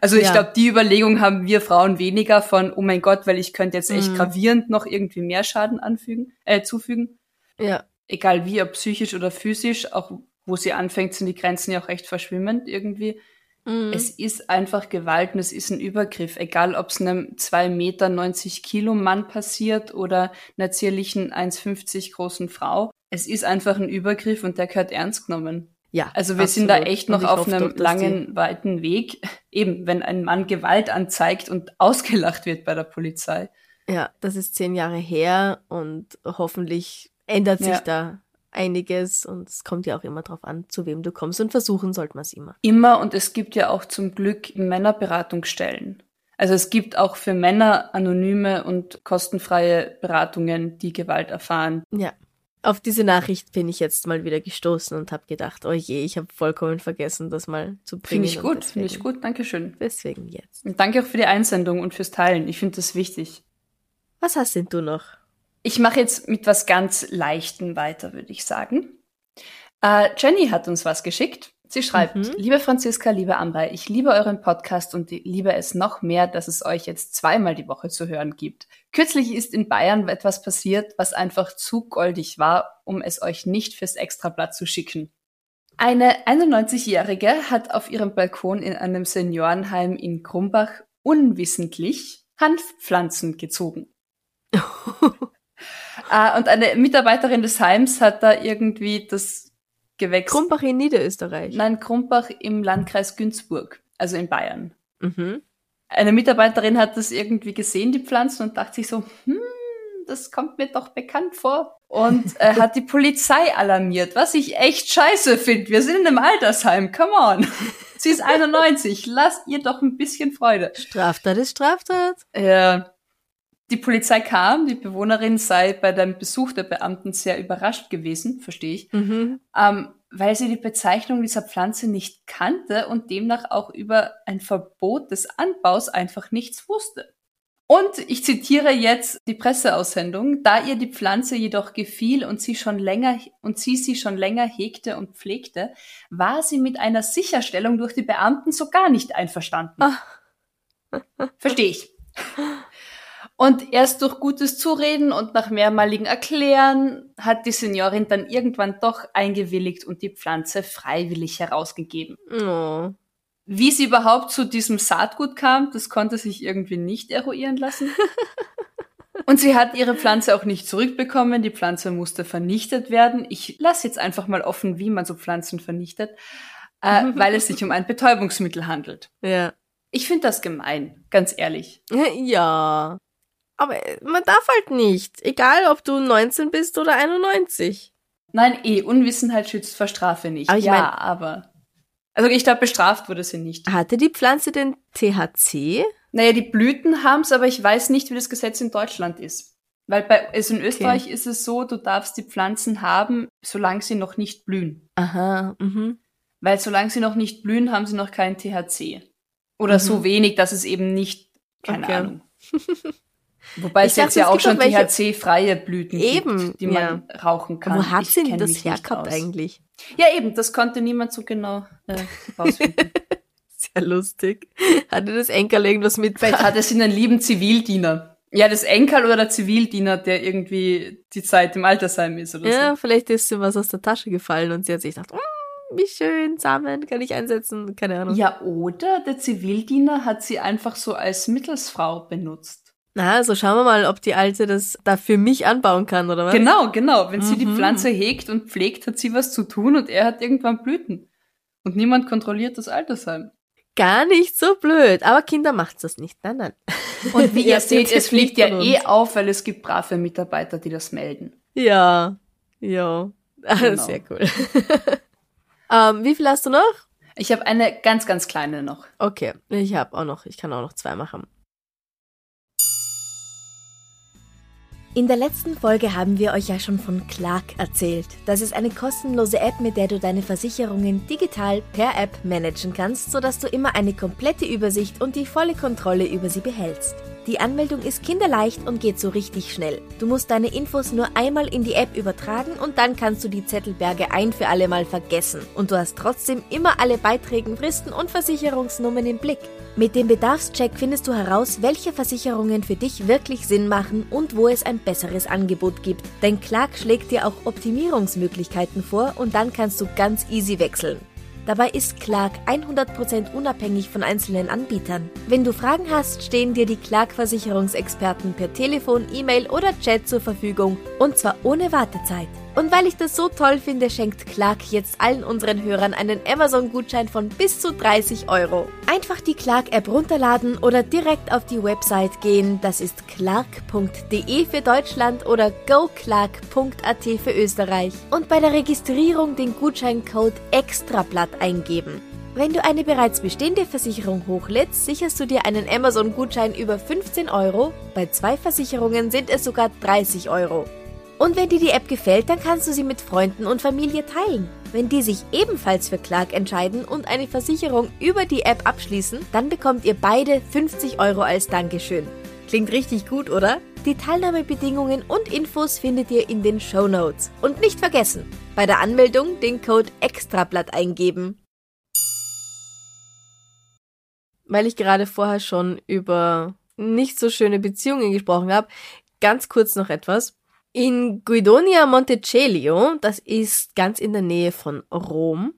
Also ich Ja. glaube, die Überlegung haben wir Frauen weniger von, oh mein Gott, weil ich könnte jetzt echt Mhm. gravierend noch irgendwie mehr Schaden anfügen, äh, zufügen. ja, Egal wie, ob psychisch oder physisch, auch wo sie anfängt, sind die Grenzen ja auch recht verschwimmend irgendwie. Mhm. Es ist einfach Gewalt und es ist ein Übergriff, egal ob es einem 2 Meter 90 Kilo Mann passiert oder einer zierlichen 1,50 großen Frau. Es ist einfach ein Übergriff und der gehört ernst genommen. ja. Also wir sind da absolut. echt noch auf hoffe einem langen, weiten Weg. Eben, wenn ein Mann Gewalt anzeigt und ausgelacht wird bei der Polizei. Ja, das ist zehn Jahre her und hoffentlich ändert sich Ja. da einiges und es kommt ja auch immer drauf an, zu wem du kommst und versuchen sollte man es immer. Immer und es gibt ja auch zum Glück Männerberatungsstellen. Also es gibt auch für Männer anonyme und kostenfreie Beratungen, die Gewalt erfahren. Ja. Auf diese Nachricht bin ich jetzt mal wieder gestoßen und habe gedacht, oh je, ich habe vollkommen vergessen, das mal zu bringen. Finde ich gut, finde ich gut, Dankeschön. Deswegen jetzt. Und danke auch für die Einsendung und fürs Teilen. Ich finde das wichtig. Was hast denn du noch? Ich mache jetzt mit was ganz Leichtem weiter, würde ich sagen. Äh, Jenny hat uns was geschickt. Sie schreibt, Mhm. liebe Franziska, liebe Amber, ich liebe euren Podcast und liebe es noch mehr, dass es euch jetzt zweimal die Woche zu hören gibt. Kürzlich ist in Bayern etwas passiert, was einfach zu goldig war, um es euch nicht fürs Extrablatt zu schicken. Eine 91-Jährige hat auf ihrem Balkon in einem Seniorenheim in Krumbach unwissentlich Hanfpflanzen gezogen. Äh, und eine Mitarbeiterin des Heims hat da irgendwie das Gewächs. Krumbach in Niederösterreich. Nein, Krumbach im Landkreis Günzburg, also in Bayern. Mhm. Eine Mitarbeiterin hat das irgendwie gesehen, die Pflanzen, und dachte sich so, hm, das kommt mir doch bekannt vor. Und äh, hat die Polizei alarmiert, was ich echt scheiße finde. Wir sind in einem Altersheim, come on. Sie ist 91, lasst ihr doch ein bisschen Freude. Straftat ist Straftat. Ja. Die Polizei kam, die Bewohnerin sei bei dem Besuch der Beamten sehr überrascht gewesen, verstehe ich, Mhm. ähm, weil sie die Bezeichnung dieser Pflanze nicht kannte und demnach auch über ein Verbot des Anbaus einfach nichts wusste. Und ich zitiere jetzt die Presseaussendung, da ihr die Pflanze jedoch gefiel und sie schon länger und sie sie schon länger hegte und pflegte, war sie mit einer Sicherstellung durch die Beamten so gar nicht einverstanden. Verstehe ich. Und erst durch gutes Zureden und nach mehrmaligen Erklären hat die Seniorin dann irgendwann doch eingewilligt und die Pflanze freiwillig herausgegeben. Oh. Wie sie überhaupt zu diesem Saatgut kam, das konnte sich irgendwie nicht eruieren lassen. Und sie hat ihre Pflanze auch nicht zurückbekommen. Die Pflanze musste vernichtet werden. Ich lasse jetzt einfach mal offen, wie man so Pflanzen vernichtet, äh, weil es sich um ein Betäubungsmittel handelt. Ja. Ich finde das gemein, ganz ehrlich. Ja. Aber man darf halt nicht. Egal, ob du 19 bist oder 91. Nein, eh, Unwissenheit schützt vor Strafe nicht. Aber ja, mein- aber. Also ich glaube, bestraft wurde sie nicht. Hatte die Pflanze denn THC? Naja, die Blüten haben's, aber ich weiß nicht, wie das Gesetz in Deutschland ist. Weil bei also in Österreich ist es so, du darfst die Pflanzen haben, solange sie noch nicht blühen. Aha, mhm. Weil solange sie noch nicht blühen, haben sie noch kein THC. Oder Mhm. so wenig, dass es eben nicht, keine Okay. Ahnung. Wobei es Ich jetzt dachte, ja es auch schon THC-freie Blüten Eben, gibt, die man rauchen kann. Wo hat sie denn das aus. eigentlich? Ja, eben, das konnte niemand so genau äh, rausfinden. Sehr lustig. Hatte das Enkerl irgendwas mit? Vielleicht hatte sie einen lieben Zivildiener. Ja, das Enkel oder der Zivildiener, der irgendwie die Zeit im Altersheim ist oder Ja, so. vielleicht ist ihm was aus der Tasche gefallen und sie hat sich gedacht, "Mm, wie schön, Samen kann ich einsetzen. Keine Ahnung. Ja, oder der Zivildiener hat sie einfach so als Mittelsfrau benutzt. Na, also schauen wir mal, ob die Alte das da für mich anbauen kann, oder was? Genau, genau. Wenn sie die Mhm. Pflanze hegt und pflegt, hat sie was zu tun und er hat irgendwann Blüten. Und niemand kontrolliert das Altersheim. Gar nicht so blöd. Aber Kinder macht's das nicht. Nein, nein. Und wie ihr seht, es fliegt ja eh auf, weil es gibt brave Mitarbeiter, die das melden. Ja, ja. Ah, Genau. Sehr cool. ähm, wie viel hast du noch? Ich habe eine ganz, ganz kleine noch. Okay, ich habe auch noch, ich kann auch noch zwei machen. In der letzten Folge haben wir euch ja schon von Clark erzählt. Das ist eine kostenlose App, mit der du deine Versicherungen digital per App managen kannst, sodass du immer eine komplette Übersicht und die volle Kontrolle über sie behältst. Die Anmeldung ist kinderleicht und geht so richtig schnell. Du musst deine Infos nur einmal in die App übertragen und dann kannst du die Zettelberge ein für alle Mal vergessen. Und du hast trotzdem immer alle Beiträgen, Fristen und Versicherungsnummern im Blick. Mit dem Bedarfscheck findest du heraus, welche Versicherungen für dich wirklich Sinn machen und wo es ein besseres Angebot gibt. Denn Clark schlägt dir auch Optimierungsmöglichkeiten vor und dann kannst du ganz easy wechseln. Dabei ist Clark 100% unabhängig von einzelnen Anbietern. Wenn du Fragen hast, stehen dir die Clark-Versicherungsexperten per Telefon, E-Mail oder Chat zur Verfügung und zwar ohne Wartezeit. Und weil ich das so toll finde, schenkt Clark jetzt allen unseren Hörern einen Amazon-Gutschein von bis zu 30 Euro. Einfach die Clark-App runterladen oder direkt auf die Website gehen. Das ist clark.de für Deutschland oder goclark.at für Österreich. Und bei der Registrierung den Gutscheincode EXTRABLATT eingeben. Wenn du eine bereits bestehende Versicherung hochlädst, sicherst du dir einen Amazon-Gutschein über 15 Euro. Bei zwei Versicherungen sind es sogar 30 Euro. Und wenn dir die App gefällt, dann kannst du sie mit Freunden und Familie teilen. Wenn die sich ebenfalls für Clark entscheiden und eine Versicherung über die App abschließen, dann bekommt ihr beide 50 Euro als Dankeschön. Klingt richtig gut, oder? Die Teilnahmebedingungen und Infos findet ihr in den Show Notes. Und nicht vergessen, bei der Anmeldung den Code EXTRABLATT eingeben. Weil ich gerade vorher schon über nicht so schöne Beziehungen gesprochen habe, ganz kurz noch etwas. In Guidonia Montecelio, das ist ganz in der Nähe von Rom,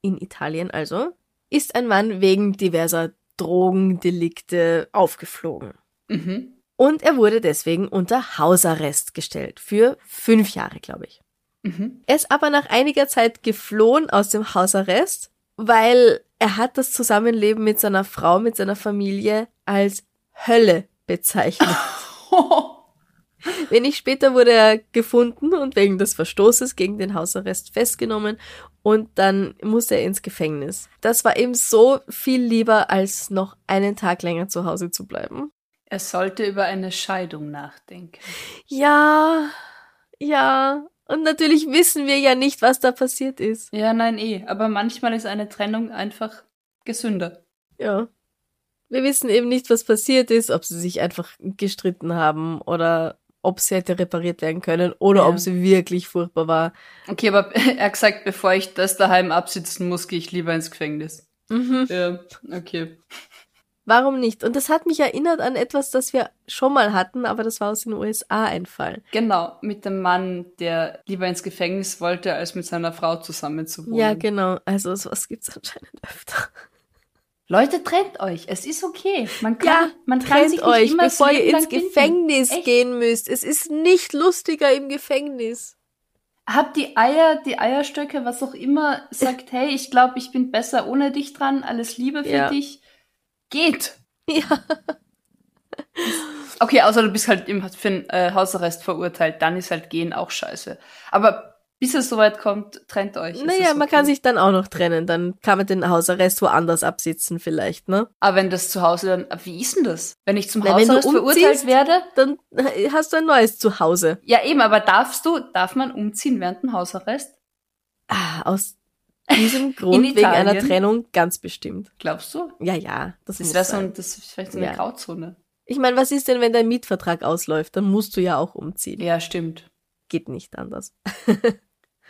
in Italien also, ist ein Mann wegen diverser Drogendelikte aufgeflogen. Mhm. Und er wurde deswegen unter Hausarrest gestellt. Für fünf Jahre, glaube ich. Mhm. Er ist aber nach einiger Zeit geflohen aus dem Hausarrest, weil er hat das Zusammenleben mit seiner Frau, mit seiner Familie als Hölle bezeichnet. Wenig später wurde er gefunden und wegen des Verstoßes gegen den Hausarrest festgenommen und dann musste er ins Gefängnis. Das war ihm so viel lieber, als noch einen Tag länger zu Hause zu bleiben. Er sollte über eine Scheidung nachdenken. Ja, ja. Und natürlich wissen wir ja nicht, was da passiert ist. Ja, nein, eh. Aber manchmal ist eine Trennung einfach gesünder. Ja. Wir wissen eben nicht, was passiert ist, ob sie sich einfach gestritten haben oder ob sie hätte repariert werden können oder Ja. ob sie wirklich furchtbar war. Okay, aber er hat gesagt, bevor ich das daheim absitzen muss, gehe ich lieber ins Gefängnis. Mhm. Ja, okay. Warum nicht? Und das hat mich erinnert an etwas, das wir schon mal hatten, aber das war aus den USA ein Fall. Genau, mit dem Mann, der lieber ins Gefängnis wollte, als mit seiner Frau zusammen zu wohnen. Ja, genau. Also sowas gibt's anscheinend öfter. Leute, trennt euch. Es ist okay. Man kann, Ja, man kann Trennt sich nicht euch, immer bevor ihr ins. Gefängnis Echt. gehen müsst. Es ist nicht lustiger im Gefängnis. Habt die Eier, die Eierstöcke, was auch immer, sagt, hey, ich glaube, ich bin besser ohne dich dran, alles Liebe für Ja. dich. Geht. Ja. Okay, außer du bist halt im, für einen äh, Hausarrest verurteilt, dann ist halt gehen auch scheiße. Aber bis es soweit kommt, trennt euch. Naja, man okay. kann sich dann auch noch trennen. Dann kann man den Hausarrest woanders absitzen vielleicht, ne? Aber wenn das zu Hause dann, wie ist denn das? Wenn ich zum Na, wenn du Hausarrest verurteilt werde? Dann hast du ein neues Zuhause. Ja, eben, aber darfst du, darf man umziehen während dem Hausarrest? Ah, aus diesem Grund wegen Italien? einer Trennung ganz bestimmt. Glaubst du? Ja, ja, das, Das wäre so ein, das ist vielleicht so eine Ja. Grauzone. Ich meine, was ist denn, wenn dein Mietvertrag ausläuft? Dann musst du ja auch umziehen. Ja, stimmt. Geht nicht anders.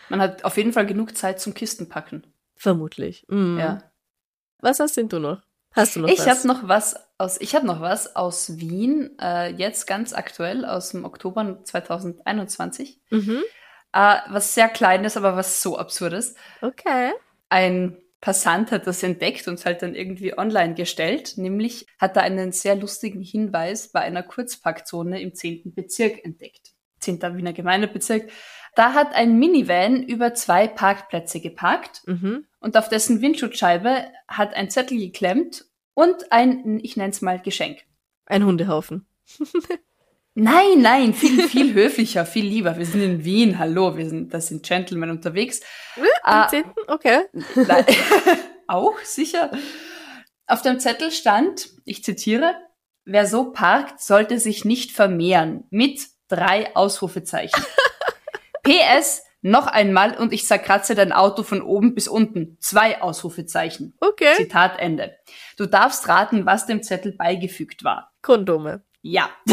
Man hat auf jeden Fall genug Zeit zum Kistenpacken. Vermutlich. Mhm. Ja. Was hast denn du noch? Hast du noch Ich was? habe noch was aus, ich habe noch was aus Wien, äh, jetzt ganz aktuell aus dem Oktober 2021. Mhm. Äh, was sehr kleines, aber was so absurdes. Okay. Ein Passant hat das entdeckt und es halt dann irgendwie online gestellt. Nämlich hat er einen sehr lustigen Hinweis bei einer Kurzparkzone im 10. Bezirk entdeckt. 10. Wiener Gemeindebezirk. Da hat ein Minivan über zwei Parkplätze geparkt Mhm. und auf dessen Windschutzscheibe hat ein Zettel geklemmt und ein, ich nenne es mal, Geschenk. Ein Hundehaufen. Nein, nein, viel, viel höflicher, viel lieber. Wir sind in Wien, hallo, wir sind, das sind Gentlemen unterwegs. Am Ah, 10. Okay. Nein. Auch sicher. Auf dem Zettel stand, ich zitiere, wer so parkt, sollte sich nicht vermehren. Mit drei Ausrufezeichen. PS, noch einmal und ich zerkratze dein Auto von oben bis unten. Zwei Ausrufezeichen. Okay. Zitat Ende. Du darfst raten, was dem Zettel beigefügt war. Kondome. Ja.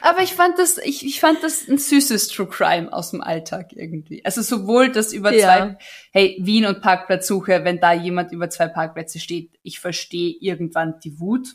Aber ich fand das, ich, ich fand das ein süßes True Crime aus dem Alltag irgendwie. Also sowohl das über Ja. zwei, hey, Wien und Parkplatzsuche, wenn da jemand über zwei Parkplätze steht, ich verstehe irgendwann die Wut.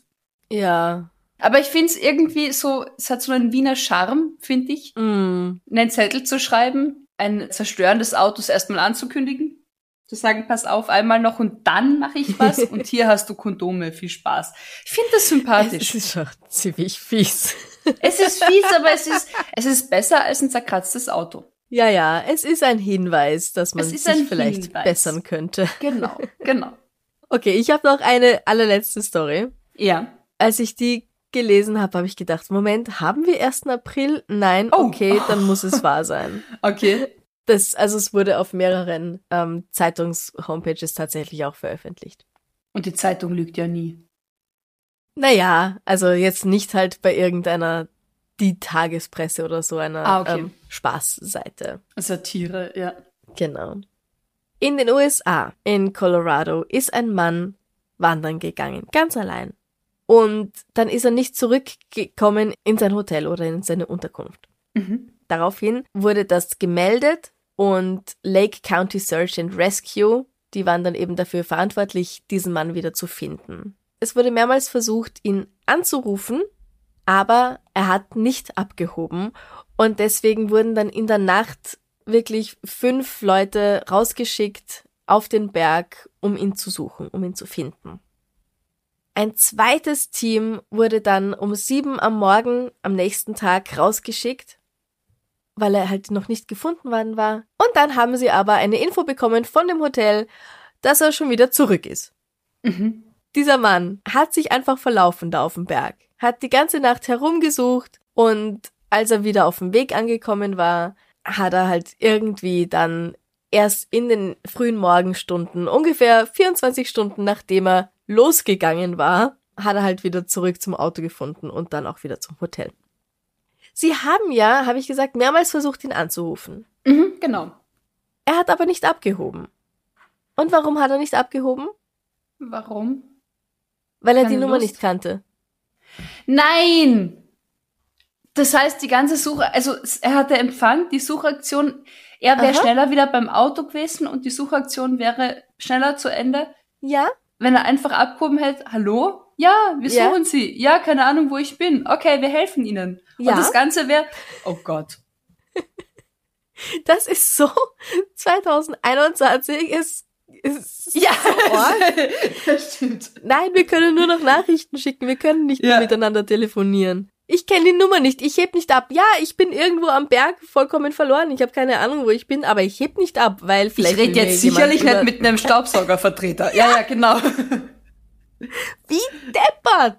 Ja. Aber ich finde es irgendwie so, es hat so einen Wiener Charme, finde ich, Mm. einen Zettel zu schreiben, ein Zerstören des Autos erstmal anzukündigen, zu sagen, pass auf, einmal noch und dann mache ich was und hier hast du Kondome, viel Spaß. Ich finde das Es sympathisch. ist schon ziemlich fies. Es ist fies, aber es ist, es ist besser als ein zerkratztes Auto. Ja, ja, es ist ein Hinweis, dass man Es sich vielleicht Hinweis. bessern könnte. Genau, genau. Okay, ich habe noch eine allerletzte Story. Ja. Als ich die gelesen habe, habe ich gedacht, Moment, haben wir 1. April? Nein, Oh. okay, dann muss es wahr sein. Okay. Das, also es wurde auf mehreren ähm, Zeitungs-Homepages tatsächlich auch veröffentlicht. Und die Zeitung lügt ja nie. Naja, also jetzt nicht halt bei irgendeiner die Tagespresse oder so einer Ah, okay. ähm, Spaßseite. Satire, ja. Genau. In den USA, in Colorado, ist ein Mann wandern gegangen, ganz allein. Und dann ist er nicht zurückgekommen in sein Hotel oder in seine Unterkunft. Mhm. Daraufhin wurde das gemeldet und Lake County Search and Rescue, die waren dann eben dafür verantwortlich, diesen Mann wieder zu finden. Es wurde mehrmals versucht, ihn anzurufen, aber er hat nicht abgehoben und deswegen wurden dann in der Nacht wirklich fünf Leute rausgeschickt auf den Berg, um ihn zu suchen, um ihn zu finden. Ein zweites Team wurde dann um sieben am Morgen am nächsten Tag rausgeschickt weil er halt noch nicht gefunden worden war. Und dann haben sie aber eine Info bekommen von dem Hotel, dass er schon wieder zurück ist. Mhm. Dieser Mann hat sich einfach verlaufen da auf dem Berg, hat die ganze Nacht herumgesucht und als er wieder auf dem Weg angekommen war, hat er halt irgendwie dann erst in den frühen Morgenstunden, ungefähr 24 Stunden nachdem er losgegangen war, hat er halt wieder zurück zum Auto gefunden und dann auch wieder zum Hotel. Sie haben ja, habe ich gesagt, mehrmals versucht, ihn anzurufen. Mhm, genau. Er hat aber nicht abgehoben. Und warum hat er nicht abgehoben? Warum? Weil er Keine die Nummer Lust. nicht kannte. Nein! Das heißt, die ganze Suche, also er hatte Empfang, die Suchaktion, er wäre schneller wieder beim Auto gewesen und die Suchaktion wäre schneller zu Ende, Ja? Wenn er einfach abgehoben hätte, hallo? Ja, wir suchen Sie. Ja, keine Ahnung, wo ich bin. Okay, wir helfen Ihnen. Ja. Und das Ganze wäre, oh Gott. Das ist so 2021 ist, ist Ja, so das stimmt. Nein, wir können nur noch Nachrichten schicken. Wir können nicht mehr Ja. miteinander telefonieren. Ich kenne die Nummer nicht. Ich heb nicht ab. Ja, ich bin irgendwo am Berg vollkommen verloren. Ich habe keine Ahnung, wo ich bin, aber ich heb nicht ab, weil Ich vielleicht rede will mir jetzt sicherlich nicht mit einem Staubsaugervertreter. Ja, ja, genau. Wie deppert.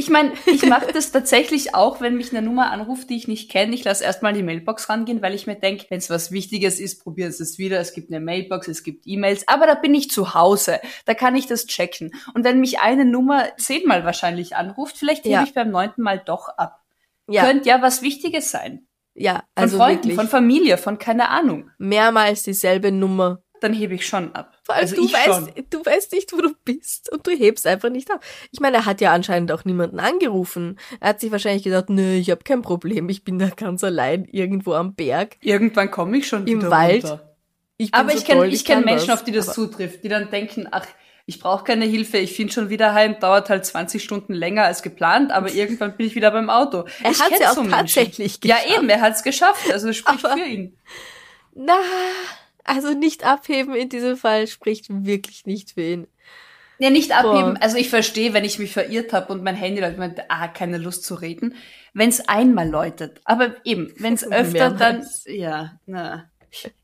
Ich meine, ich mache das tatsächlich auch, wenn mich eine Nummer anruft, die ich nicht kenne. Ich lasse erstmal die Mailbox rangehen, weil ich mir denke, wenn es was Wichtiges ist, probieren Sie es wieder. Es gibt eine Mailbox, es gibt E-Mails, aber da bin ich zu Hause. Da kann ich das checken. Und wenn mich eine Nummer zehnmal wahrscheinlich anruft, vielleicht hebe Ja. ich beim neunten Mal doch ab. Ja, Könnte ja was Wichtiges sein. ja, Von also Freunden, wirklich von Familie, von keine Ahnung. mehrmals dieselbe Nummer. Dann hebe ich schon ab. Vor allem also du ich weißt, schon. du weißt nicht, wo du bist und du hebst einfach nicht ab. Ich meine, er hat ja anscheinend auch niemanden angerufen. Er hat sich wahrscheinlich gedacht, nö, ich habe kein Problem, ich bin da ganz allein irgendwo am Berg. Irgendwann komme ich schon Im Wald. runter. Ich Aber so ich kenne ich kenn Menschen, auf die das Aber- zutrifft, die dann denken, ach, ich brauche keine Hilfe, ich finde schon wieder heim, dauert halt 20 Stunden länger als geplant, aber irgendwann bin ich wieder beim Auto. Er hat's kenn ja auch so tatsächlich Ja, geschafft. eben, er hat's geschafft, also es spricht Aber- für ihn. Na, also nicht abheben in diesem Fall spricht wirklich nicht für ihn. Ja, nicht abheben. Boah. Also ich verstehe, wenn ich mich verirrt habe und mein Handy läutet, meinte, ah, keine Lust zu reden, wenn es einmal läutet. Aber eben, wenn es öfter dann, ja, na,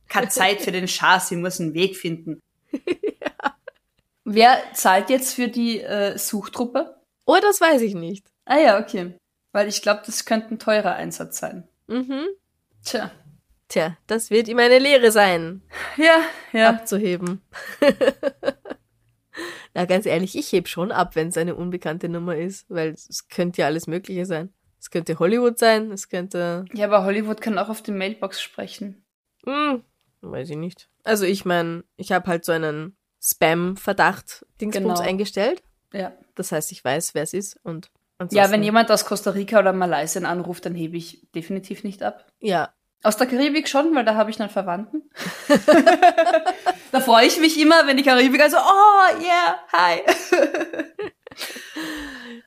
keine Zeit für den Schaß, ich muss einen Weg finden. Wer zahlt jetzt für die äh, Suchtruppe? Oh, das weiß ich nicht. Ah ja, okay. Weil ich glaube, das könnte ein teurer Einsatz sein. Mhm. Tja. Tja, das wird ihm eine Lehre sein, Ja, ja. abzuheben. Na, ganz ehrlich, ich heb schon ab, wenn es eine unbekannte Nummer ist, weil es könnte ja alles Mögliche sein. Es könnte Hollywood sein, es könnte, Ja, aber Hollywood kann auch auf die Mailbox sprechen. hm, weiß ich nicht. Also ich meine, ich habe halt so einen Spam-Verdacht-Dingsbums Genau. eingestellt. Ja. Das heißt, ich weiß, wer es ist und ansonsten, Ja, wenn jemand aus Costa Rica oder Malaysia anruft, dann hebe ich definitiv nicht ab. Ja, Aus der Karibik schon, weil da habe ich einen Verwandten. da freue ich mich immer, wenn die Karibik also, oh yeah, hi.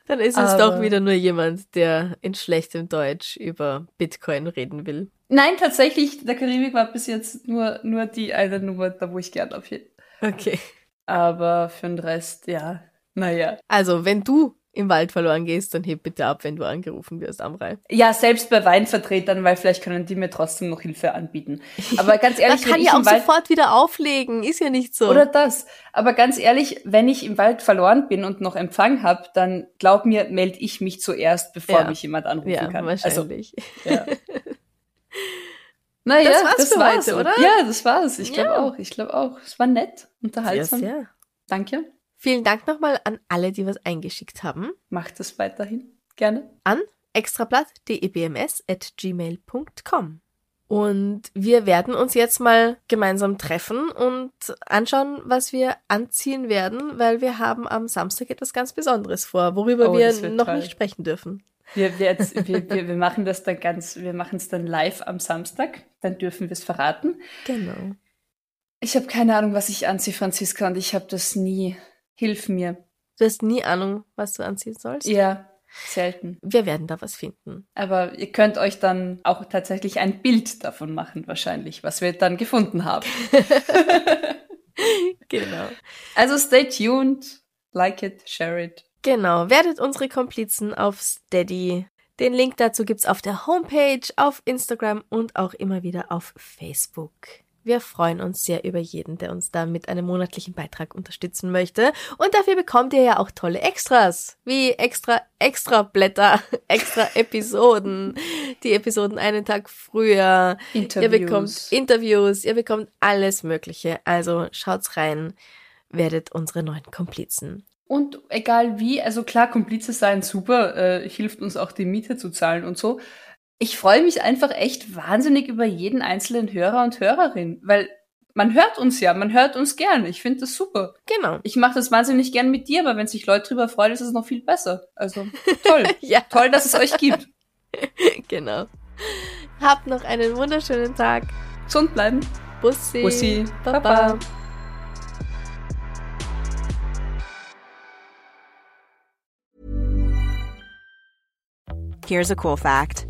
dann ist es Aber- doch wieder nur jemand, der in schlechtem Deutsch über Bitcoin reden will. Nein, tatsächlich, der Karibik war bis jetzt nur, nur die eine Nummer, da wo ich gern aufhebe. Okay. Aber für den Rest, ja, naja. Also, wenn du im Wald verloren gehst, dann heb bitte ab, wenn du angerufen wirst, Amrei. Ja, selbst bei Weinvertretern, weil vielleicht können die mir trotzdem noch Hilfe anbieten. Aber ganz ehrlich, Man kann ich ja auch Wald sofort wieder auflegen, ist ja nicht so. Oder das. Aber ganz ehrlich, wenn ich im Wald verloren bin und noch Empfang habe, dann glaub mir, melde ich mich zuerst, bevor Ja. mich jemand anrufen ja, kann. wahrscheinlich. Also, ja. naja, Das war's für heute, oder? Ja, das war's. Ich glaube Ja. auch. Ich glaube auch. Es war nett, sehr, unterhaltsam. sehr. Danke. Vielen Dank nochmal an alle, die was eingeschickt haben. Macht es weiterhin. Gerne. An extrablatt.debms.gmail.com. Und wir werden uns jetzt mal gemeinsam treffen und anschauen, was wir anziehen werden, weil wir haben am Samstag etwas ganz Besonderes vor, worüber Oh, wir noch toll. nicht sprechen dürfen. Wir, wir, jetzt, wir, wir, wir machen das dann ganz, wir machen es dann live am Samstag. Dann dürfen wir es verraten. Genau. Ich habe keine Ahnung, was ich anziehe, Franziska, und ich habe das nie. Hilf mir. Du hast nie Ahnung, was du anziehen sollst. Ja, selten. Wir werden da was finden. Aber ihr könnt euch dann auch tatsächlich ein Bild davon machen, wahrscheinlich, was wir dann gefunden haben. Genau. Also stay tuned, like it, share it. Genau. Werdet unsere Komplizen auf Steady. Den Link dazu gibt's auf der Homepage, auf Instagram und auch immer wieder auf Facebook. Wir freuen uns sehr über jeden, der uns da mit einem monatlichen Beitrag unterstützen möchte. Und dafür bekommt ihr ja auch tolle Extras, wie extra, extra Blätter, extra Episoden, die Episoden einen Tag früher. Interviews. Ihr bekommt Interviews, ihr bekommt alles Mögliche. Also schaut's rein, werdet unsere neuen Komplizen. Und egal wie, also klar, Komplize sein super, äh, hilft uns auch die Miete zu zahlen und so ich freue mich einfach echt wahnsinnig über jeden einzelnen Hörer und Hörerin, weil man hört uns ja, man hört uns gern. Ich finde das super. Genau. Ich mache das wahnsinnig gern mit dir, aber wenn sich Leute drüber freuen, ist es noch viel besser. Also toll. ja. Toll, dass es euch gibt. genau. Habt noch einen wunderschönen Tag. Gesund bleiben. Bussi. Bussi. Baba. Baba. Here's a cool fact